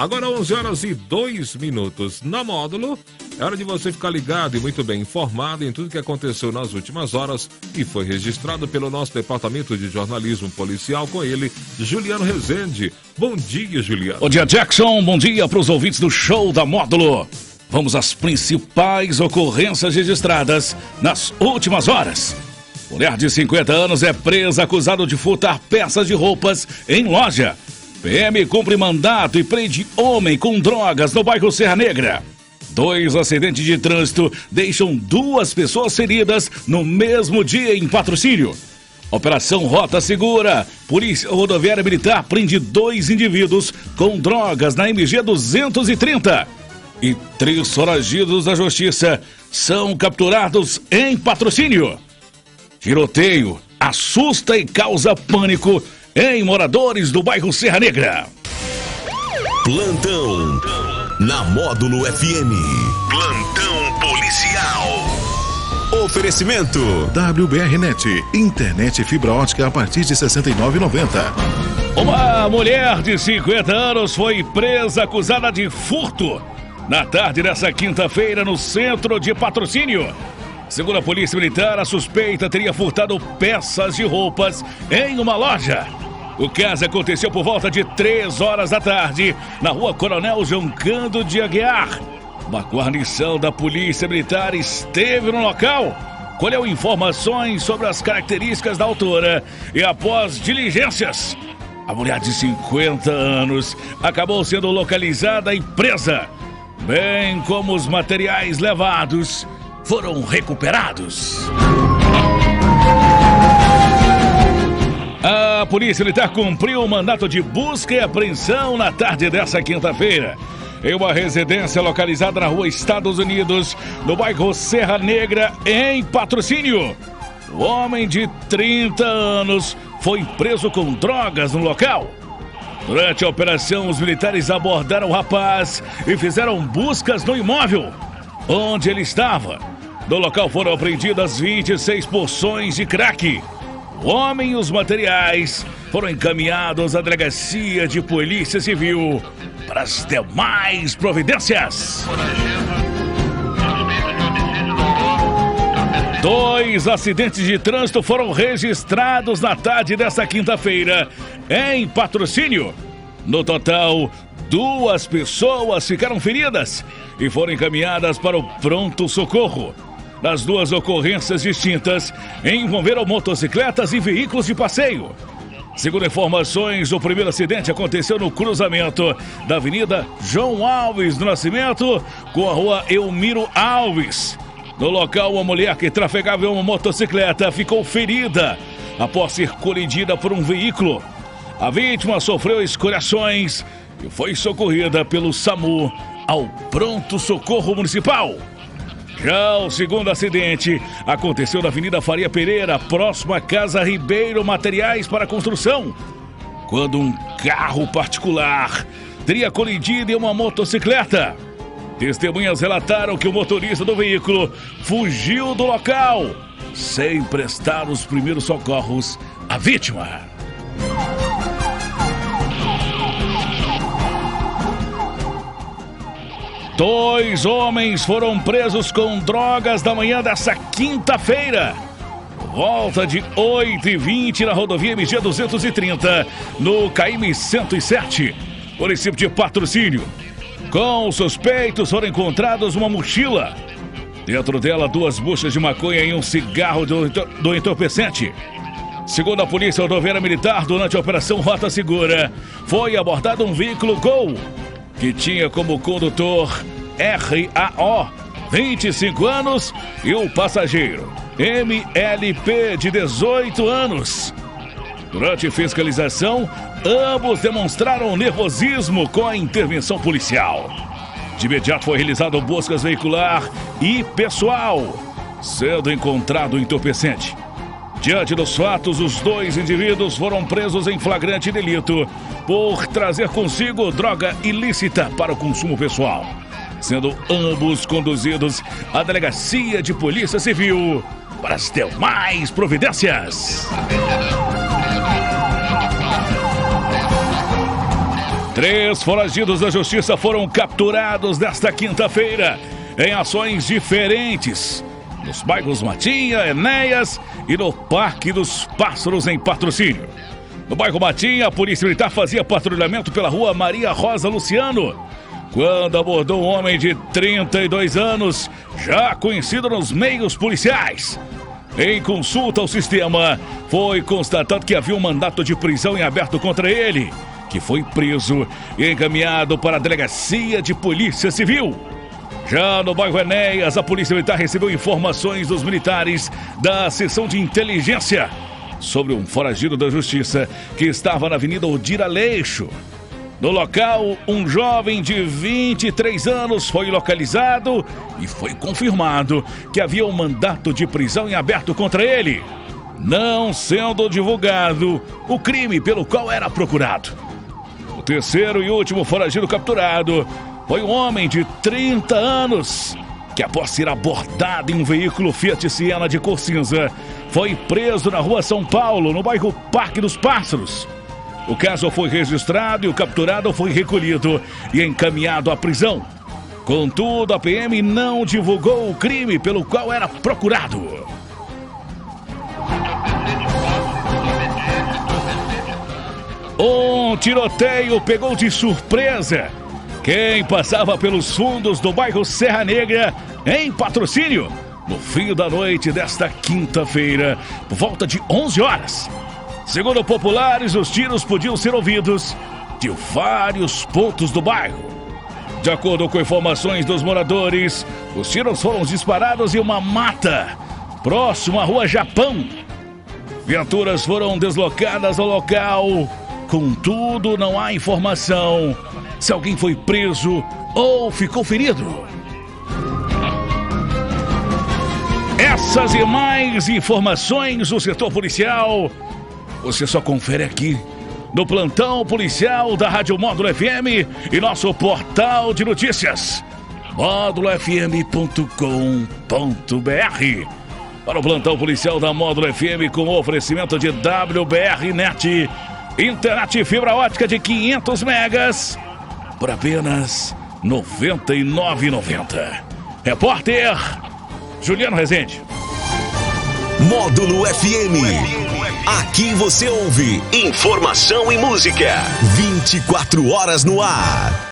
Agora 11 horas e 2 minutos. Na módulo, é hora de você ficar ligado e muito bem informado em tudo que aconteceu nas últimas horas e foi registrado pelo nosso departamento de jornalismo policial com ele, Juliano Rezende. Bom dia, Juliano. Bom dia, Jackson. Bom dia para os ouvintes do show da módulo. Vamos às principais ocorrências registradas nas últimas horas. Mulher de 50 anos é presa acusada de furtar peças de roupas em loja. PM cumpre mandato e prende homem com drogas no bairro Serra Negra. Dois acidentes de trânsito deixam duas pessoas feridas no mesmo dia em patrocínio. Operação Rota Segura. Polícia Rodoviária Militar prende dois indivíduos com drogas na MG 230. E três foragidos da Justiça são capturados em patrocínio. Tiroteio assusta e causa pânico em moradores do bairro Serra Negra. Plantão na Módulo FM. Plantão policial. Oferecimento WBRnet, internet fibra ótica a partir de 69,90. Uma mulher de 50 anos foi presa acusada de furto na tarde dessa quinta-feira no centro de patrocínio. Segundo a Polícia Militar, a suspeita teria furtado peças de roupas em uma loja. O caso aconteceu por volta de 3 horas da tarde, na rua Coronel Joncando de Aguiar. Uma guarnição da Polícia Militar esteve no local, colheu informações sobre as características da autora e, após diligências, a mulher de 50 anos acabou sendo localizada e presa, bem como os materiais levados foram recuperados. A Polícia Militar cumpriu o mandato de busca e apreensão na tarde dessa quinta-feira. Em uma residência localizada na rua Estados Unidos, no bairro Serra Negra, em patrocínio. O homem de 30 anos foi preso com drogas no local. Durante a operação, os militares abordaram o rapaz e fizeram buscas no imóvel onde ele estava. No local foram apreendidas 26 porções de crack. O homem e os materiais foram encaminhados à delegacia de polícia civil para as demais providências. Dois acidentes de trânsito foram registrados na tarde desta quinta-feira em patrocínio. No total, duas pessoas ficaram feridas e foram encaminhadas para o pronto socorro. Nas duas ocorrências distintas, envolveram motocicletas e veículos de passeio. Segundo informações, o primeiro acidente aconteceu no cruzamento da Avenida João Alves do Nascimento com a rua Elmiro Alves. No local, uma mulher que trafegava em uma motocicleta ficou ferida após ser colidida por um veículo. A vítima sofreu escoriações e foi socorrida pelo SAMU ao Pronto Socorro Municipal. Já o segundo acidente aconteceu na Avenida Faria Pereira, próximo à Casa Ribeiro Materiais para Construção, quando um carro particular teria colidido em uma motocicleta. Testemunhas relataram que o motorista do veículo fugiu do local sem prestar os primeiros socorros à vítima. Dois homens foram presos com drogas na manhã dessa quinta-feira. Volta de 8h20 na rodovia MG 230, no KM 107, município de Patrocínio. Com os suspeitos foram encontrados uma mochila. Dentro dela, duas buchas de maconha e um cigarro do, do entorpecente. Segundo a Polícia Rodoviária Militar, durante a Operação Rota Segura, foi abordado um veículo Gol que tinha como condutor RAO, 25 anos, e o passageiro MLP, de 18 anos. Durante fiscalização, ambos demonstraram nervosismo com a intervenção policial. De imediato foi realizado buscas veicular e pessoal, sendo encontrado entorpecente. Diante dos fatos, os dois indivíduos foram presos em flagrante delito por trazer consigo droga ilícita para o consumo pessoal, sendo ambos conduzidos à delegacia de polícia civil para as demais providências. Três foragidos da justiça foram capturados nesta quinta-feira em ações diferentes nos bairros Matinha, Enéas e no Parque dos Pássaros em patrocínio. No bairro Matinha, a Polícia Militar fazia patrulhamento pela rua Maria Rosa Luciano, quando abordou um homem de 32 anos, já conhecido nos meios policiais. Em consulta ao sistema, foi constatado que havia um mandato de prisão em aberto contra ele, que foi preso e encaminhado para a Delegacia de Polícia Civil. Já no bairro Enéas, a Polícia Militar recebeu informações dos militares da seção de inteligência sobre um foragido da justiça que estava na Avenida Odira Leixo. No local, um jovem de 23 anos foi localizado e foi confirmado que havia um mandato de prisão em aberto contra ele, não sendo divulgado o crime pelo qual era procurado. O terceiro e último foragido capturado foi um homem de 30 anos que, após ser abordado em um veículo Fiat Siena de cor cinza, foi preso na rua São Paulo, no bairro Parque dos Pássaros. O caso foi registrado e o capturado foi recolhido e encaminhado à prisão. Contudo, a PM não divulgou o crime pelo qual era procurado. Um tiroteio pegou de surpresa quem passava pelos fundos do bairro Serra Negra em patrocínio no fim da noite desta quinta-feira, por volta de 11 horas. Segundo populares, os tiros podiam ser ouvidos de vários pontos do bairro. De acordo com informações dos moradores, os tiros foram disparados em uma mata próximo à Rua Japão. Viaturas foram deslocadas ao local, contudo, não há informação se alguém foi preso ou ficou ferido. Essas e mais informações do setor policial você só confere aqui no plantão policial da Rádio Módulo FM e nosso portal de notícias módulofm.com.br. Para o plantão policial da Módulo FM com oferecimento de WBR Net, internet fibra ótica de 500 megas por apenas R$ 99,90. Repórter Juliano Rezende. Módulo FM. Aqui você ouve informação e música. 24 horas no ar.